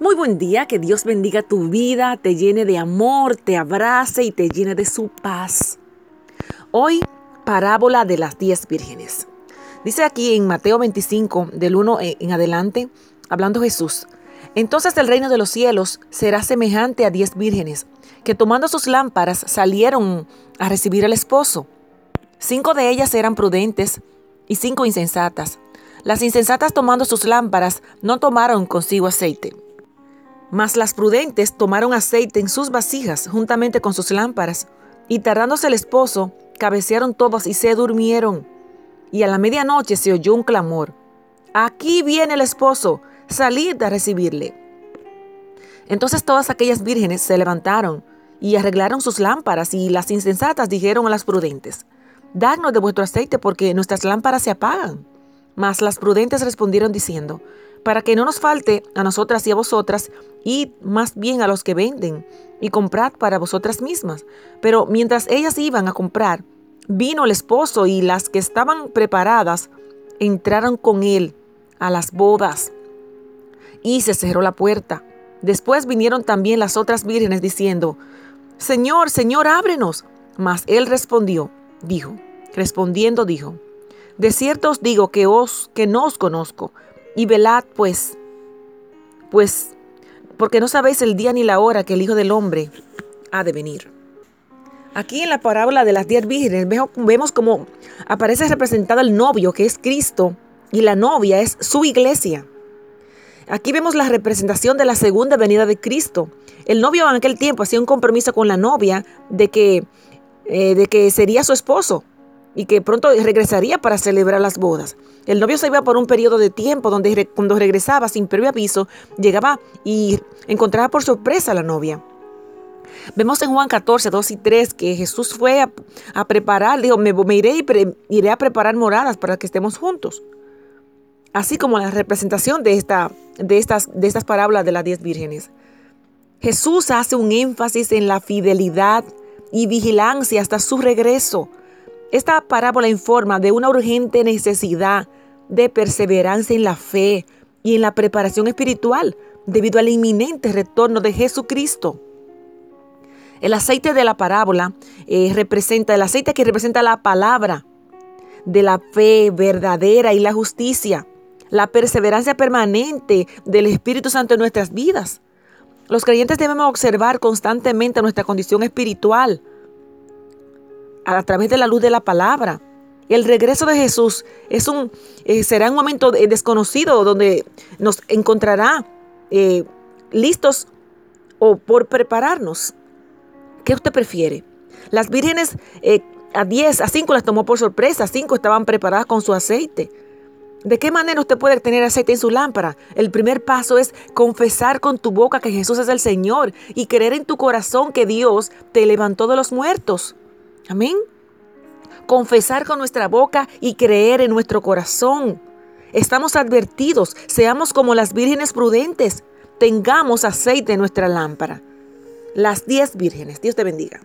Muy buen día, que Dios bendiga tu vida, te llene de amor, te abrace y te llene de su paz. Hoy, parábola de las diez vírgenes. Dice aquí en Mateo 25, del 1 en adelante, hablando Jesús. Entonces el reino de los cielos será semejante a diez vírgenes, que tomando sus lámparas salieron a recibir al esposo. Cinco de ellas eran prudentes y cinco insensatas. Las insensatas tomando sus lámparas no tomaron consigo aceite. Mas las prudentes tomaron aceite en sus vasijas juntamente con sus lámparas, y tardándose el esposo, cabecearon todas y se durmieron. Y a la medianoche se oyó un clamor. Aquí viene el esposo, salid a recibirle. Entonces todas aquellas vírgenes se levantaron y arreglaron sus lámparas, y las insensatas dijeron a las prudentes, Dadnos de vuestro aceite, porque nuestras lámparas se apagan. Mas las prudentes respondieron diciendo, para que no nos falte a nosotras y a vosotras, y más bien a los que venden, y comprad para vosotras mismas. Pero mientras ellas iban a comprar, vino el esposo y las que estaban preparadas entraron con él a las bodas. Y se cerró la puerta. Después vinieron también las otras vírgenes diciendo, Señor, Señor, ábrenos. Mas él respondió, dijo, respondiendo dijo, De cierto os digo que os que no os conozco y velad pues, pues, porque no sabéis el día ni la hora que el Hijo del Hombre ha de venir. Aquí en la parábola de las diez vírgenes vemos como aparece representado el novio, que es Cristo, y la novia es su iglesia. Aquí vemos la representación de la segunda venida de Cristo. El novio en aquel tiempo hacía un compromiso con la novia de que, eh, de que sería su esposo y que pronto regresaría para celebrar las bodas. El novio se iba por un periodo de tiempo donde cuando regresaba sin previo aviso, llegaba y encontraba por sorpresa a la novia. Vemos en Juan 14, 2 y 3 que Jesús fue a, preparar, dijo, me, iré y iré a preparar moradas para que estemos juntos. Así como la representación de, esta, de, estas, de estas parábolas de las diez vírgenes. Jesús hace un énfasis en la fidelidad y vigilancia hasta su regreso esta parábola informa de una urgente necesidad de perseverancia en la fe y en la preparación espiritual debido al inminente retorno de Jesucristo. El aceite de la parábola eh, representa, el aceite que representa la palabra de la fe verdadera y la justicia, la perseverancia permanente del Espíritu Santo en nuestras vidas. Los creyentes debemos observar constantemente nuestra condición espiritual, a través de la luz de la palabra. El regreso de Jesús es un, eh, será un momento desconocido donde nos encontrará eh, listos o por prepararnos. ¿Qué usted prefiere? Las vírgenes eh, a 10, a 5 las tomó por sorpresa, 5 estaban preparadas con su aceite. ¿De qué manera usted puede tener aceite en su lámpara? El primer paso es confesar con tu boca que Jesús es el Señor y creer en tu corazón que Dios te levantó de los muertos. Amén. Confesar con nuestra boca y creer en nuestro corazón. Estamos advertidos, seamos como las vírgenes prudentes, tengamos aceite en nuestra lámpara. Las diez vírgenes, Dios te bendiga.